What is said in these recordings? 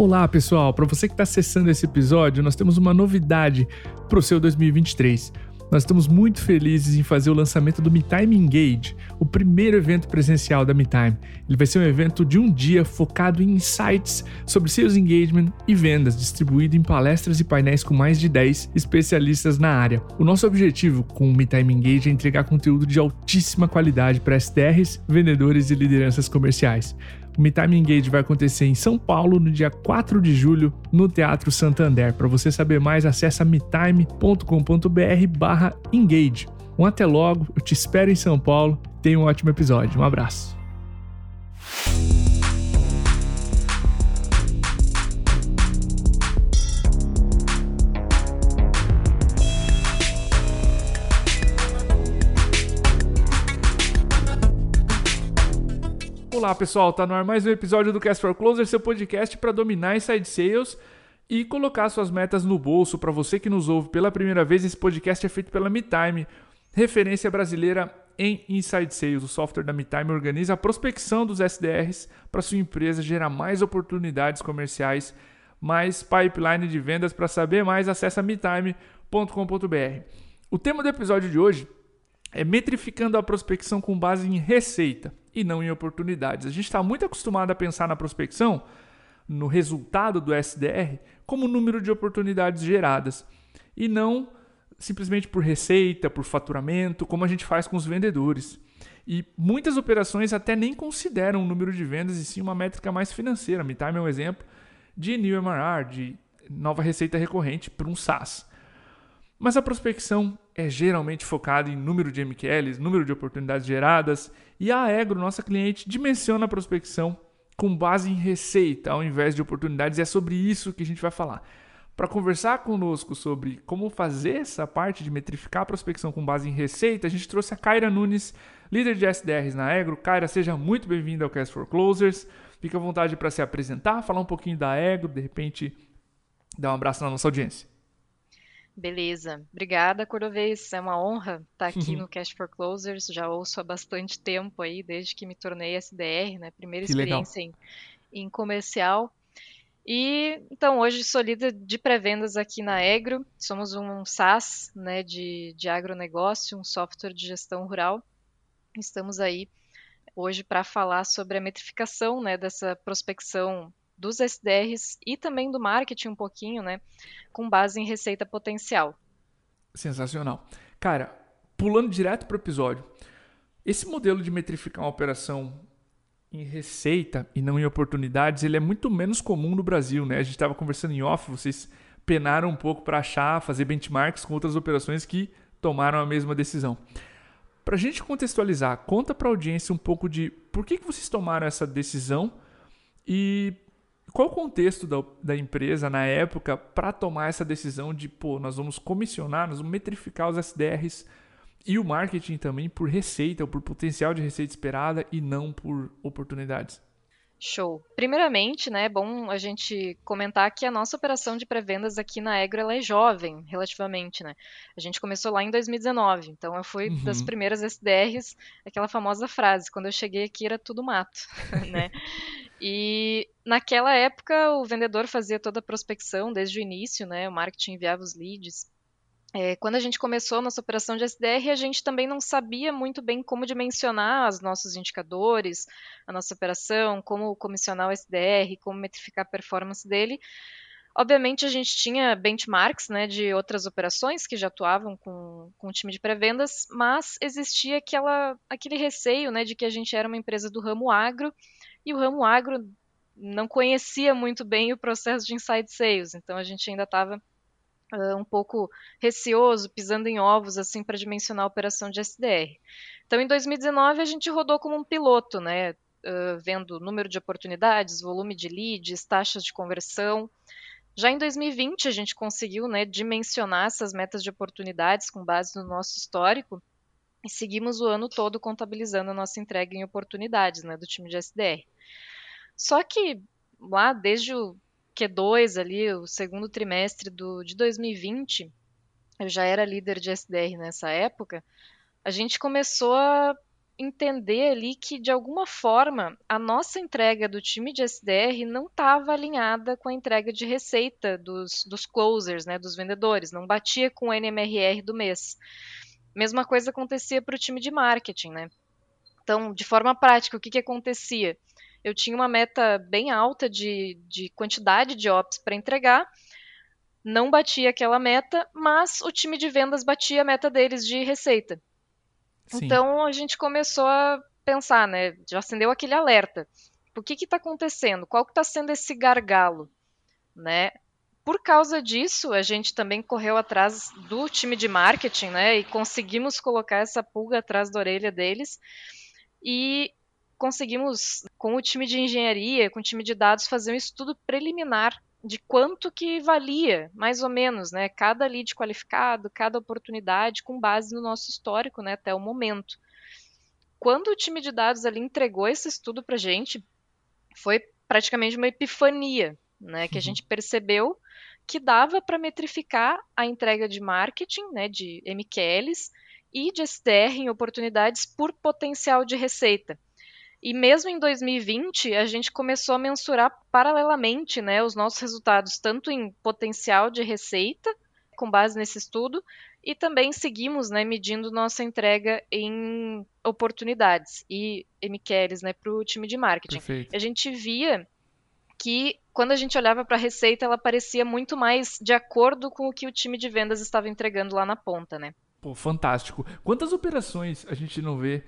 Olá, pessoal! Para você que está acessando esse episódio, nós temos uma novidade para o seu 2023. Nós estamos muito felizes em fazer o lançamento do MeTime Engage, o primeiro evento presencial da MeTime. Ele vai ser um evento de um dia focado em insights sobre sales engagement e vendas, distribuído em palestras e painéis com mais de 10 especialistas na área. O nosso objetivo com o MeTime Engage é entregar conteúdo de altíssima qualidade para SDRs, vendedores e lideranças comerciais. O MeTime Engage vai acontecer em São Paulo no dia 4 de julho no Teatro Santander. Para você saber mais, acesse metime.com.br barra engage. Um até logo, eu te espero em São Paulo. Tenha um ótimo episódio. Um abraço. Olá pessoal, tá no ar mais um episódio do Cast for Closer, seu podcast para dominar inside sales e colocar suas metas no bolso. Para você que nos ouve pela primeira vez, esse podcast é feito pela MeTime, referência brasileira em Inside Sales. O software da MeTime organiza a prospecção dos SDRs para sua empresa gerar mais oportunidades comerciais, mais pipeline de vendas. Para saber mais, acesse metime.com.br. O tema do episódio de hoje é metrificando a prospecção com base em receita e não em oportunidades. A gente está muito acostumado a pensar na prospecção, no resultado do SDR, como número de oportunidades geradas e não simplesmente por receita, por faturamento, como a gente faz com os vendedores. E muitas operações até nem consideram o número de vendas e sim uma métrica mais financeira. MeTime é um exemplo de New MRR, de nova receita recorrente para um SaaS. Mas a prospecção é geralmente focada em número de MQLs, número de oportunidades geradas, e a Egro, nossa cliente, dimensiona a prospecção com base em receita ao invés de oportunidades, e é sobre isso que a gente vai falar. Para conversar conosco sobre como fazer essa parte de metrificar a prospecção com base em receita, a gente trouxe a Kaira Nunes, líder de SDRs na Egro. Kaira, seja muito bem-vinda ao Cast for Closers. Fique à vontade para se apresentar, falar um pouquinho da Egro, de repente dar um abraço na nossa audiência. Beleza. Obrigada, Cordovez. É uma honra estar aqui no Cash for Closers. Já ouço há bastante tempo aí, desde que me tornei SDR, né? Primeira que experiência em, em, comercial. E então hoje sou líder de pré-vendas aqui na Egro. Somos um SaaS, né, de, de agronegócio, um software de gestão rural. Estamos aí hoje para falar sobre a metrificação, né, dessa prospecção dos SDRs e também do marketing um pouquinho, né, com base em receita potencial. Sensacional. Cara, pulando direto para o episódio, esse modelo de metrificar uma operação em receita e não em oportunidades, ele é muito menos comum no Brasil, né? A gente estava conversando em off, vocês penaram um pouco para achar, fazer benchmarks com outras operações que tomaram a mesma decisão. Para a gente contextualizar, conta para a audiência um pouco de por que, que vocês tomaram essa decisão e qual o contexto da, da empresa na época para tomar essa decisão de, pô, nós vamos comissionar, nós vamos metrificar os SDRs e o marketing também por receita, ou por potencial de receita esperada e não por oportunidades? Show. Primeiramente, né, é bom a gente comentar que a nossa operação de pré-vendas aqui na Egro ela é jovem, relativamente, né? A gente começou lá em 2019, então eu fui uhum. das primeiras SDRs, aquela famosa frase, quando eu cheguei aqui era tudo mato, né? E naquela época o vendedor fazia toda a prospecção desde o início, né? O marketing enviava os leads. É, quando a gente começou a nossa operação de SDR, a gente também não sabia muito bem como dimensionar os nossos indicadores, a nossa operação, como comissionar o SDR, como metrificar a performance dele. Obviamente, a gente tinha benchmarks né, de outras operações que já atuavam com, com o time de pré-vendas, mas existia aquela, aquele receio né, de que a gente era uma empresa do ramo agro e o ramo agro não conhecia muito bem o processo de inside sales, então a gente ainda estava uh, um pouco receoso, pisando em ovos assim para dimensionar a operação de SDR. Então em 2019 a gente rodou como um piloto, né, uh, vendo número de oportunidades, volume de leads, taxas de conversão. Já em 2020 a gente conseguiu né, dimensionar essas metas de oportunidades com base no nosso histórico e seguimos o ano todo contabilizando a nossa entrega em oportunidades né, do time de SDR. Só que lá desde o Q2 ali, o segundo trimestre do, de 2020, eu já era líder de SDR nessa época, a gente começou a entender ali que, de alguma forma, a nossa entrega do time de SDR não estava alinhada com a entrega de receita dos, dos closers, né, dos vendedores, não batia com o NMRR do mês. Mesma coisa acontecia para o time de marketing, né? Então, de forma prática, o que, que acontecia? Eu tinha uma meta bem alta de, de quantidade de ops para entregar, não batia aquela meta, mas o time de vendas batia a meta deles de receita. Sim. Então a gente começou a pensar, né? Já acendeu aquele alerta. O que está acontecendo? Qual que está sendo esse gargalo? Né? Por causa disso, a gente também correu atrás do time de marketing, né? E conseguimos colocar essa pulga atrás da orelha deles. E conseguimos, com o time de engenharia, com o time de dados, fazer um estudo preliminar de quanto que valia, mais ou menos, né, cada lead qualificado, cada oportunidade, com base no nosso histórico, né, até o momento. Quando o time de dados ali entregou esse estudo para gente, foi praticamente uma epifania, né, que a uhum. gente percebeu que dava para metrificar a entrega de marketing, né, de MQLs e de SDR em oportunidades por potencial de receita. E mesmo em 2020, a gente começou a mensurar paralelamente né, os nossos resultados, tanto em potencial de receita, com base nesse estudo, e também seguimos né, medindo nossa entrega em oportunidades e MQLs né, para o time de marketing. Perfeito. A gente via que quando a gente olhava para a receita, ela parecia muito mais de acordo com o que o time de vendas estava entregando lá na ponta, né? Pô, fantástico. Quantas operações a gente não vê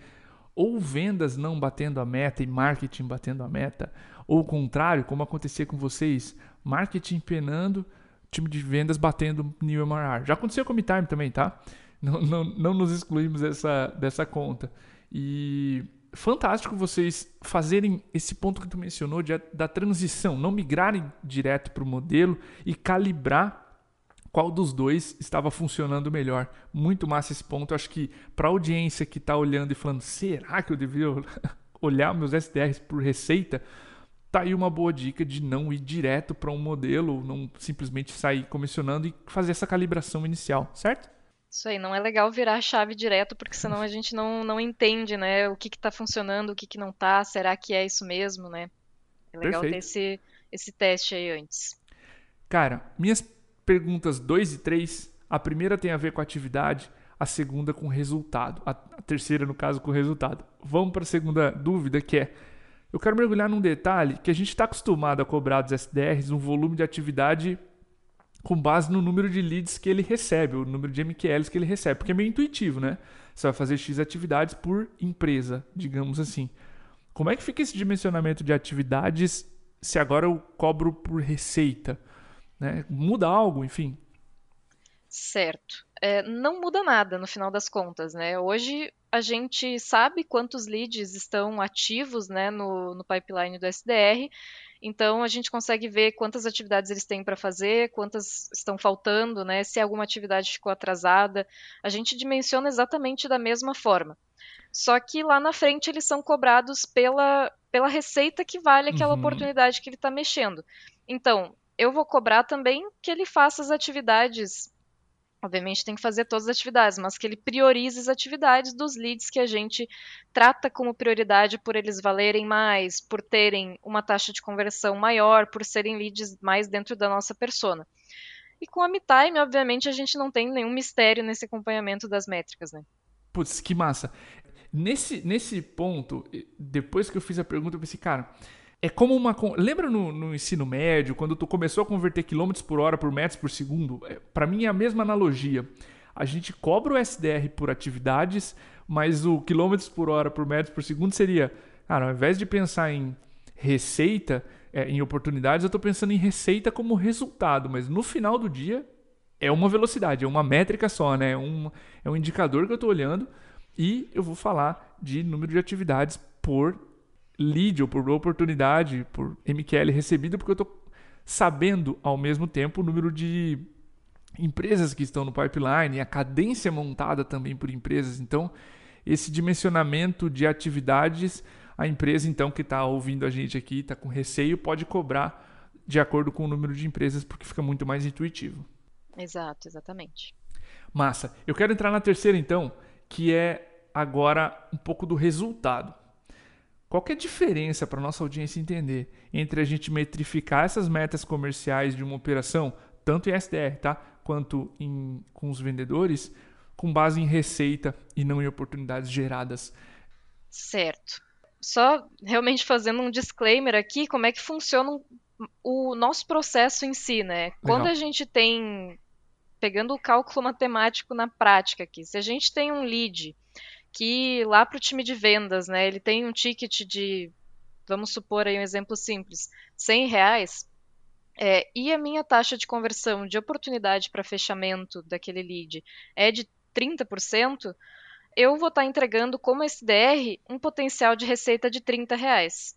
ou vendas não batendo a meta e marketing batendo a meta, ou o contrário, como acontecia com vocês, marketing penando, time de vendas batendo new MRR. Já aconteceu com o MeTime também, tá? Não, não, não nos excluímos dessa, dessa conta. E fantástico vocês fazerem esse ponto que tu mencionou de, da transição, não migrarem direto para o modelo e calibrar qual dos dois estava funcionando melhor. Muito massa esse ponto. Acho que para a audiência que está olhando e falando, será que eu devia olhar meus SDRs por receita? Tá aí uma boa dica de não ir direto para um modelo, não simplesmente sair comissionando e fazer essa calibração inicial, certo? Isso aí, não é legal virar a chave direto, porque senão a gente não, não entende, né, o que está funcionando, o que, que não está, será que é isso mesmo, né? É legal Perfeito. ter esse, esse teste aí antes. Cara, minhas perguntas 2 e 3. A primeira tem a ver com atividade, a segunda com resultado, a terceira, no caso, com resultado. Vamos para a segunda dúvida, que é: eu quero mergulhar num detalhe que a gente está acostumado a cobrar dos SDRs um volume de atividade com base no número de leads que ele recebe, o número de MQLs que ele recebe, porque é meio intuitivo, né? Você vai fazer X atividades por empresa, digamos assim. Como é que fica esse dimensionamento de atividades se agora eu cobro por receita? Né? Muda algo, enfim. Certo. É, não muda nada no final das contas, né? Hoje a gente sabe quantos leads estão ativos né, no, no pipeline do SDR, então a gente consegue ver quantas atividades eles têm para fazer, quantas estão faltando, né? Se alguma atividade ficou atrasada. A gente dimensiona exatamente da mesma forma. Só que lá na frente eles são cobrados pela, pela receita que vale aquela uhum. oportunidade que ele está mexendo. Então, eu vou cobrar também que ele faça as atividades. Obviamente tem que fazer todas as atividades, mas que ele priorize as atividades dos leads que a gente trata como prioridade por eles valerem mais, por terem uma taxa de conversão maior, por serem leads mais dentro da nossa persona. E com a MeTime, obviamente, a gente não tem nenhum mistério nesse acompanhamento das métricas, né? Putz, que massa. Nesse, nesse ponto, depois que eu fiz a pergunta, eu pensei, cara, é como uma. Lembra no, no, ensino médio, quando tu começou a converter quilômetros por hora por metros por segundo? É, Para mim é a mesma analogia. A gente cobra o SDR por atividades, mas o quilômetros por hora por metros por segundo seria. Cara, ao invés de pensar em receita, é, em oportunidades, eu estou pensando em receita como resultado, mas no final do dia é uma velocidade, é uma métrica só, né? É um, é um indicador que eu estou olhando e eu vou falar de número de atividades por lead ou por oportunidade, por MQL recebido, porque eu estou sabendo ao mesmo tempo o número de empresas que estão no pipeline, a cadência montada também por empresas. Então, esse dimensionamento de atividades, a empresa então que está ouvindo a gente aqui, está com receio, pode cobrar de acordo com o número de empresas, porque fica muito mais intuitivo. Exato, exatamente. Massa. Eu quero entrar na terceira então, que é agora um pouco do resultado. Qual é a diferença para nossa audiência entender entre a gente metrificar essas metas comerciais de uma operação, tanto em SDR, tá? quanto em, com os vendedores, com base em receita e não em oportunidades geradas? Certo. Só realmente fazendo um disclaimer aqui, como é que funciona o nosso processo em si, né? Legal. Quando a gente tem pegando o cálculo matemático na prática aqui, se a gente tem um lead que lá para o time de vendas, né, ele tem um ticket de, vamos supor aí um exemplo simples, 100 reais, é, e a minha taxa de conversão de oportunidade para fechamento daquele lead é de 30%, eu vou estar tá entregando como SDR um potencial de receita de 30 reais.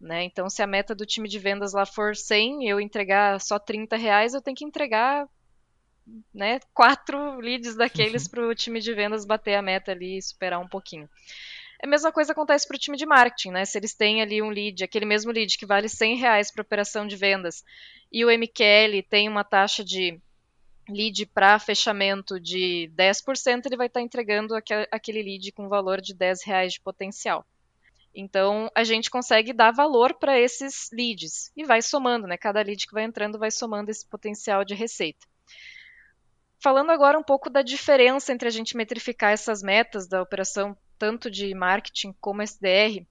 Né? Então, se a meta do time de vendas lá for 100 eu entregar só 30 reais, eu tenho que entregar né, quatro leads daqueles uhum. para o time de vendas bater a meta ali e superar um pouquinho. A mesma coisa acontece para o time de marketing, né? Se eles têm ali um lead, aquele mesmo lead que vale 100 reais para operação de vendas, e o MQL tem uma taxa de lead para fechamento de 10%, ele vai estar tá entregando aquele lead com valor de 10 reais de potencial. Então, a gente consegue dar valor para esses leads e vai somando, né? Cada lead que vai entrando vai somando esse potencial de receita. Falando agora um pouco da diferença entre a gente metrificar essas metas da operação, tanto de marketing como SDR,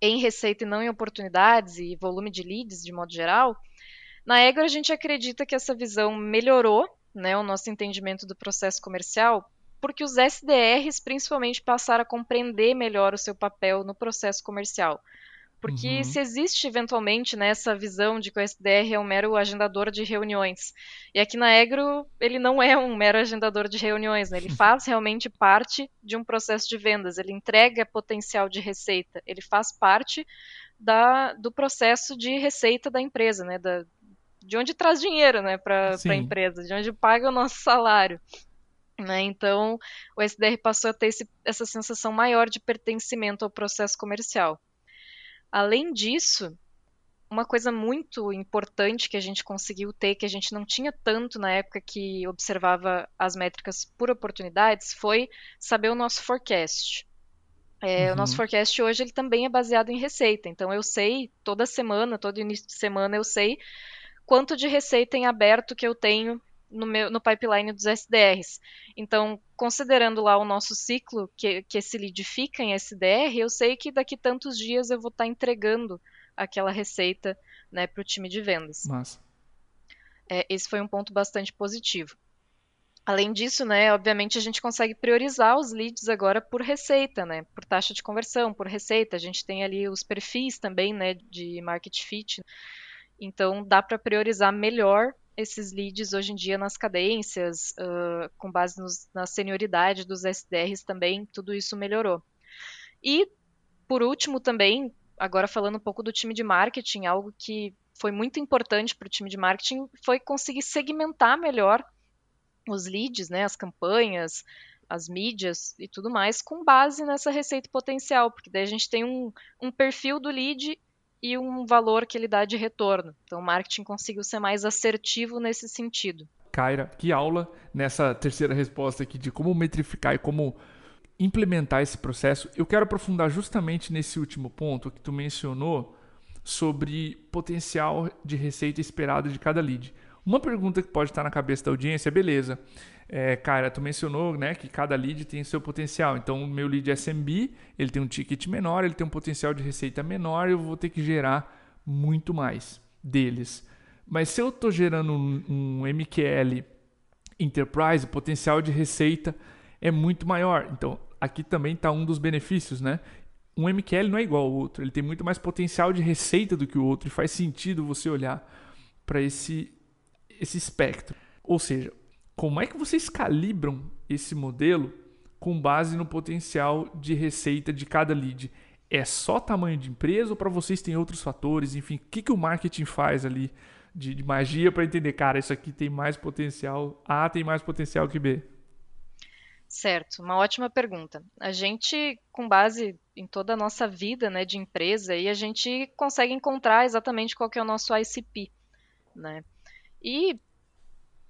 em receita e não em oportunidades e volume de leads de modo geral, na Ego a gente acredita que essa visão melhorou né, o nosso entendimento do processo comercial, porque os SDRs principalmente passaram a compreender melhor o seu papel no processo comercial. Porque uhum. se existe eventualmente né, essa visão de que o SDR é um mero agendador de reuniões, e aqui na Egro ele não é um mero agendador de reuniões, né? ele faz realmente parte de um processo de vendas, ele entrega potencial de receita, ele faz parte da, do processo de receita da empresa, né? Da, de onde traz dinheiro né, para a empresa, de onde paga o nosso salário. Né? Então, o SDR passou a ter esse, essa sensação maior de pertencimento ao processo comercial. Além disso, uma coisa muito importante que a gente conseguiu ter, que a gente não tinha tanto na época que observava as métricas por oportunidades, foi saber o nosso forecast. É, uhum. O nosso forecast hoje ele também é baseado em receita. Então eu sei, toda semana, todo início de semana, eu sei quanto de receita em aberto que eu tenho no, meu, no pipeline dos SDRs. Então, considerando lá o nosso ciclo, que, que esse lead fica em SDR, eu sei que daqui tantos dias eu vou estar tá entregando aquela receita né, para o time de vendas. Massa. É, esse foi um ponto bastante positivo. Além disso, né, obviamente a gente consegue priorizar os leads agora por receita, né, por taxa de conversão, por receita. A gente tem ali os perfis também, né, de market fit. Então dá para priorizar melhor esses leads hoje em dia nas cadências, uh, com base nos, na senioridade dos SDRs também, tudo isso melhorou. E, por último, também, agora falando um pouco do time de marketing, algo que foi muito importante para o time de marketing foi conseguir segmentar melhor os leads, né, as campanhas, as mídias e tudo mais, com base nessa receita potencial, porque daí a gente tem um, um perfil do lead e um valor que ele dá de retorno. Então, o marketing conseguiu ser mais assertivo nesse sentido. Kaira, que aula nessa terceira resposta aqui de como metrificar e como implementar esse processo. Eu quero aprofundar justamente nesse último ponto que tu mencionou sobre potencial de receita esperado de cada lead. Uma pergunta que pode estar na cabeça da audiência é, beleza, é, cara, tu mencionou né, que cada lead tem seu potencial. Então, o meu lead SMB, ele tem um ticket menor, ele tem um potencial de receita menor, eu vou ter que gerar muito mais deles. Mas se eu estou gerando um, um MQL Enterprise, o potencial de receita é muito maior. Então, aqui também está um dos benefícios, né? Um MQL não é igual ao outro, ele tem muito mais potencial de receita do que o outro e faz sentido você olhar para esse, esse espectro. Ou seja, como é que vocês calibram esse modelo com base no potencial de receita de cada lead? É só tamanho de empresa ou para vocês tem outros fatores? Enfim, o que, que o marketing faz ali de, de magia para entender, cara, isso aqui tem mais potencial, A tem mais potencial que B? Certo, uma ótima pergunta. A gente, com base em toda a nossa vida né, de empresa, aí a gente consegue encontrar exatamente qual que é o nosso ICP. Né? E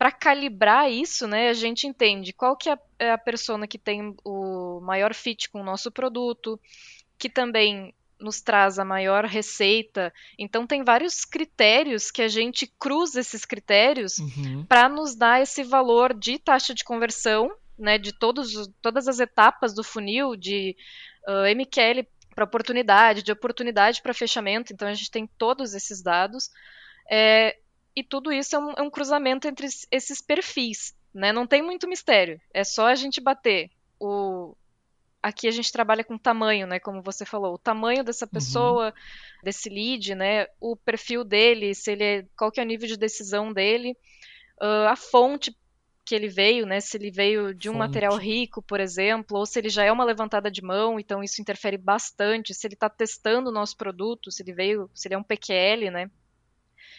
para calibrar isso, né, a gente entende qual que é, é a persona que tem o maior fit com o nosso produto, que também nos traz a maior receita. Então tem vários critérios que a gente cruza esses critérios uhum. para nos dar esse valor de taxa de conversão, né, de todos, todas as etapas do funil, de uh, MQL para oportunidade, de oportunidade para fechamento. Então a gente tem todos esses dados. É, e tudo isso é um, é um cruzamento entre esses perfis. Né? Não tem muito mistério. É só a gente bater o, aqui a gente trabalha com tamanho, né? Como você falou, o tamanho dessa uhum. pessoa, uhum. desse lead, né? O perfil dele, se ele é, qual que é o nível de decisão dele, uh, a fonte que ele veio, né? Se ele veio de um fonte. material rico, por exemplo, ou se ele já é uma levantada de mão, então isso interfere bastante. Se ele está testando o nosso produto, se ele veio, se ele é um PQL, né?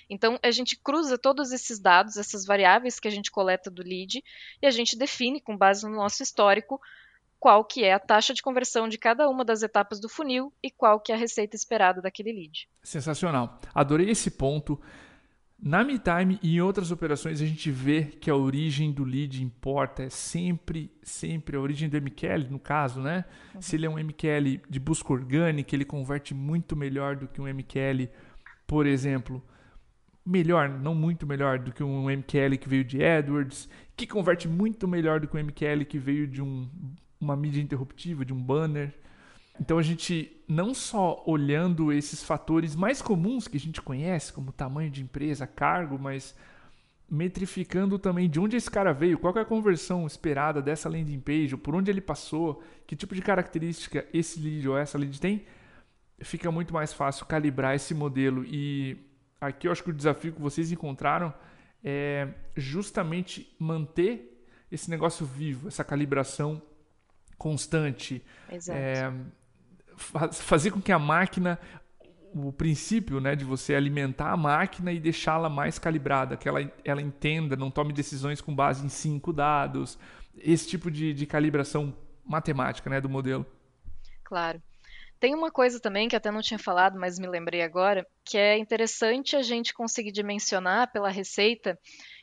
Então, a gente cruza todos esses dados, essas variáveis que a gente coleta do lead, e a gente define, com base no nosso histórico, qual que é a taxa de conversão de cada uma das etapas do funil e qual que é a receita esperada daquele lead. Sensacional. Adorei esse ponto. Na MeTime e em outras operações a gente vê que a origem do lead importa, é sempre, sempre a origem do MQL, no caso, né? Uhum. Se ele é um MQL de busca orgânica, ele converte muito melhor do que um MQL, por exemplo, melhor, não muito melhor do que um MQL que veio de AdWords, que converte muito melhor do que um MQL que veio de um uma mídia interruptiva, de um banner. Então a gente não só olhando esses fatores mais comuns que a gente conhece, como tamanho de empresa, cargo, mas metrificando também de onde esse cara veio, qual é a conversão esperada dessa landing page, por onde ele passou, que tipo de característica esse lead ou essa lead tem, fica muito mais fácil calibrar esse modelo. E aqui eu acho que o desafio que vocês encontraram é justamente manter esse negócio vivo, essa calibração constante. É, fazer com que a máquina, o princípio né, de você alimentar a máquina e deixá-la mais calibrada, que ela, ela entenda, não tome decisões com base em cinco dados, esse tipo de, de calibração matemática né, do modelo. Claro. Tem uma coisa também que até não tinha falado, mas me lembrei agora, que é interessante a gente conseguir dimensionar pela receita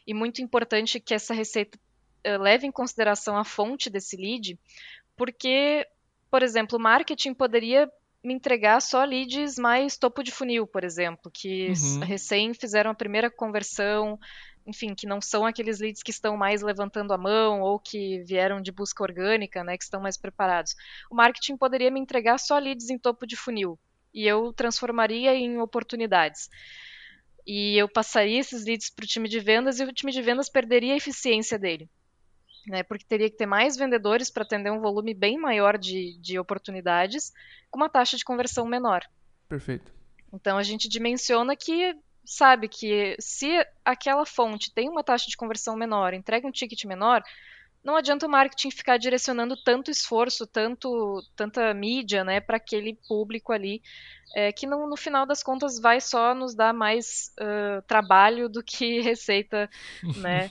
e muito importante que essa receita uh, leve em consideração a fonte desse lead, porque, por exemplo, o marketing poderia me entregar só leads mais topo de funil, por exemplo, que uhum. recém fizeram a primeira conversão, enfim, que não são aqueles leads que estão mais levantando a mão ou que vieram de busca orgânica, né, que estão mais preparados. O marketing poderia me entregar só leads em topo de funil e eu transformaria em oportunidades. E eu passaria esses leads para o time de vendas e o time de vendas perderia a eficiência dele né, porque teria que ter mais vendedores para atender um volume bem maior de, de oportunidades, com uma taxa de conversão menor. Perfeito. Então a gente dimensiona que sabe que se aquela fonte tem uma taxa de conversão menor, entrega um ticket menor, não adianta o marketing ficar direcionando tanto esforço, tanto tanta mídia, né, para aquele público ali, é, que no, no, final das contas vai só nos dar mais uh, trabalho do que receita, né?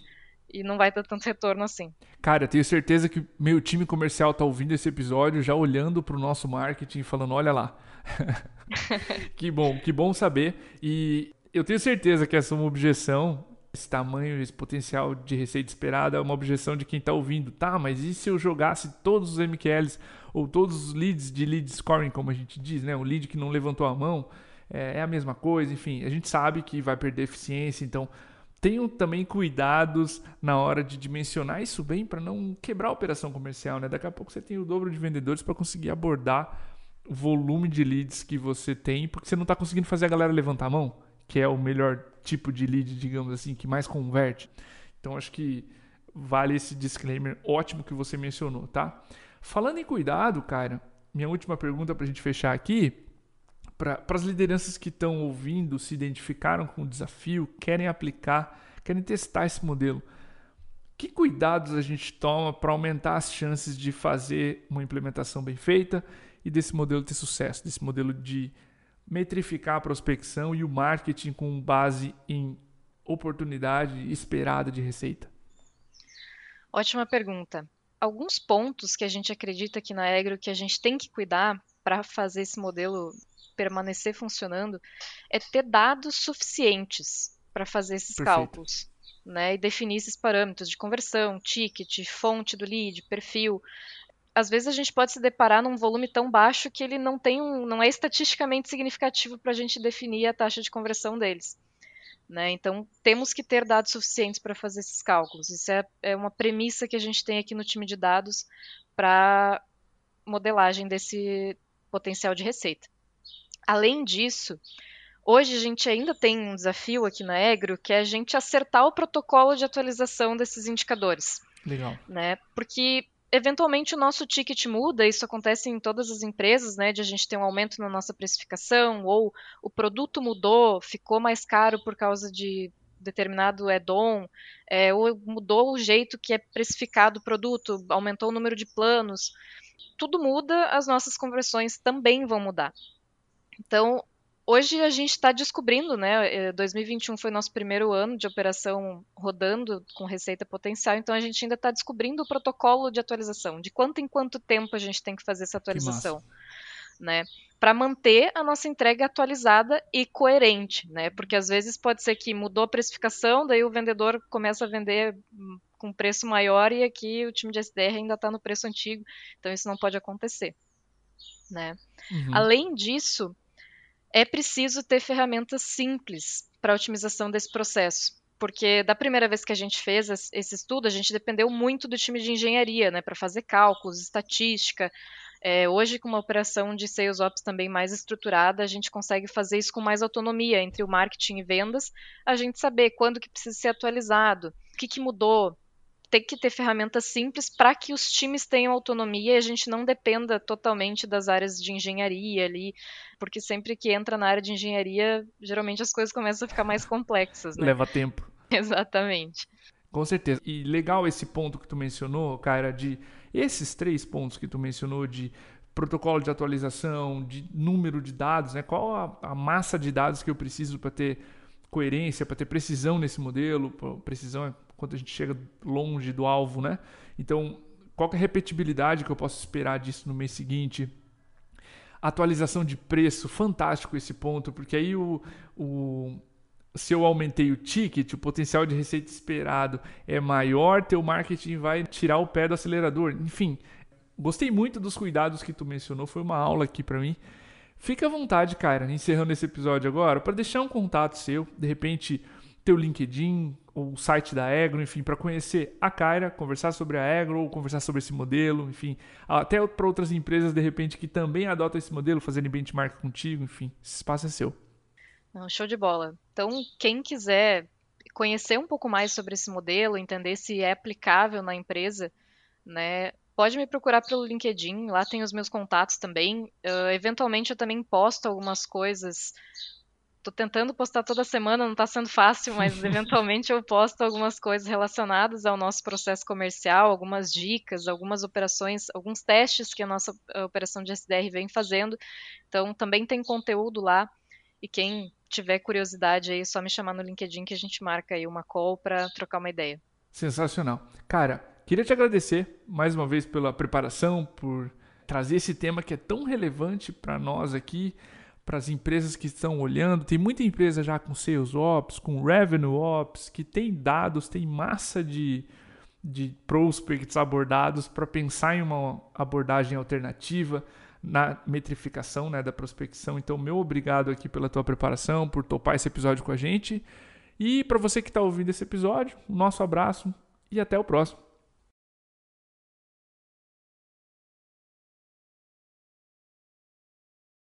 e não vai ter tanto retorno assim. Cara, eu tenho certeza que meu time comercial tá ouvindo esse episódio já olhando para o nosso marketing falando, olha lá. que bom, que bom saber. E eu tenho certeza que essa é uma objeção, esse tamanho, esse potencial de receita esperada é uma objeção de quem está ouvindo. Tá, mas e se eu jogasse todos os MQLs ou todos os leads de lead scoring, como a gente diz, né? Um lead que não levantou a mão, é, é a mesma coisa, enfim, a gente sabe que vai perder eficiência, então Tenham também cuidados na hora de dimensionar isso bem para não quebrar a operação comercial, né? Daqui a pouco você tem o dobro de vendedores para conseguir abordar o volume de leads que você tem, porque você não está conseguindo fazer a galera levantar a mão, que é o melhor tipo de lead, digamos assim, que mais converte. Então acho que vale esse disclaimer ótimo que você mencionou, tá? Falando em cuidado, cara, minha última pergunta para a gente fechar aqui para as lideranças que estão ouvindo, se identificaram com o desafio, querem aplicar, querem testar esse modelo, que cuidados a gente toma para aumentar as chances de fazer uma implementação bem feita e desse modelo ter sucesso, desse modelo de metrificar a prospecção e o marketing com base em oportunidade esperada de receita? Ótima pergunta. Alguns pontos que a gente acredita aqui na Egro que a gente tem que cuidar para fazer esse modelo permanecer funcionando é ter dados suficientes para fazer esses Perfeito. cálculos. né, e definir esses parâmetros de conversão, ticket, fonte do lead, perfil. Às vezes a gente pode se deparar num volume tão baixo que ele não tem um, não é estatisticamente significativo para a gente definir a taxa de conversão deles. Né? Então, temos que ter dados suficientes para fazer esses cálculos. Isso é, é, uma premissa que a gente tem aqui no time de dados para modelagem desse potencial de receita. Além disso, hoje a gente ainda tem um desafio aqui na Egro, que é a gente acertar o protocolo de atualização desses indicadores. Legal. Né? Porque eventualmente o nosso ticket muda, isso acontece em todas as empresas, né, de a gente ter um aumento na nossa precificação, ou o produto mudou, ficou mais caro por causa de determinado add-on, é, ou mudou o jeito que é precificado o produto, aumentou o número de planos. Tudo muda, as nossas conversões também vão mudar. Então, hoje a gente está descobrindo, né? 2021 eh, foi nosso primeiro ano de operação rodando com receita potencial, então a gente ainda está descobrindo o protocolo de atualização, de quanto em quanto tempo a gente tem que fazer essa atualização, né? Para manter a nossa entrega atualizada e coerente, né? Porque às vezes pode ser que mudou a precificação, daí o vendedor começa a vender com preço maior e aqui o time de SDR ainda está no preço antigo, então isso não pode acontecer, né? Uhum. Além disso, é preciso ter ferramentas simples para a otimização desse processo. Porque da primeira vez que a gente fez esse estudo, a gente dependeu muito do time de engenharia, né, para fazer cálculos, estatística. É, hoje, com uma operação de sales ops também mais estruturada, a gente consegue fazer isso com mais autonomia entre o marketing e vendas, a gente saber quando que precisa ser atualizado, o que, que mudou, tem que ter ferramentas simples para que os times tenham autonomia e a gente não dependa totalmente das áreas de engenharia ali, porque sempre que entra na área de engenharia, geralmente as coisas começam a ficar mais complexas, né? Leva tempo. Exatamente. Com certeza. E legal esse ponto que tu mencionou, cara, de esses três pontos que tu mencionou de protocolo de atualização, de número de dados, né? Qual a, a massa de dados que eu preciso para ter coerência, para ter precisão nesse modelo? Precisão é quando a gente chega longe do alvo, né? Então, qual é a repetibilidade que eu posso esperar disso no mês seguinte? Atualização de preço, fantástico esse ponto, porque aí o, o se eu aumentei o ticket, o potencial de receita esperado é maior, teu marketing vai tirar o pé do acelerador. Enfim, gostei muito dos cuidados que tu mencionou, foi uma aula aqui para mim. Fica à vontade, cara, encerrando esse episódio agora, para deixar um contato seu, de repente teu LinkedIn, o site da Egro, enfim, para conhecer a Kyra, conversar sobre a Egro, ou conversar sobre esse modelo, enfim, até para outras empresas de repente que também adotam esse modelo, fazendo benchmark contigo, enfim, esse espaço é seu. Não, show de bola. Então, quem quiser conhecer um pouco mais sobre esse modelo, entender se é aplicável na empresa, né, pode me procurar pelo LinkedIn, lá tem os meus contatos também. Uh, eventualmente eu também posto algumas coisas tô tentando postar toda semana, não está sendo fácil, mas eventualmente eu posto algumas coisas relacionadas ao nosso processo comercial, algumas dicas, algumas operações, alguns testes que a nossa operação de SDR vem fazendo. Então também tem conteúdo lá e quem tiver curiosidade aí, é só me chamar no LinkedIn que a gente marca aí uma call para trocar uma ideia. Sensacional. Cara, queria te agradecer mais uma vez pela preparação, por trazer esse tema que é tão relevante para nós aqui para as empresas que estão olhando. Tem muita empresa já com Sales Ops, com Revenue Ops, que tem dados, tem massa de, de prospects abordados para pensar em uma abordagem alternativa na metrificação né, da prospecção. Então, meu obrigado aqui pela tua preparação, por topar esse episódio com a gente. E para você que está ouvindo esse episódio, um nosso abraço e até o próximo.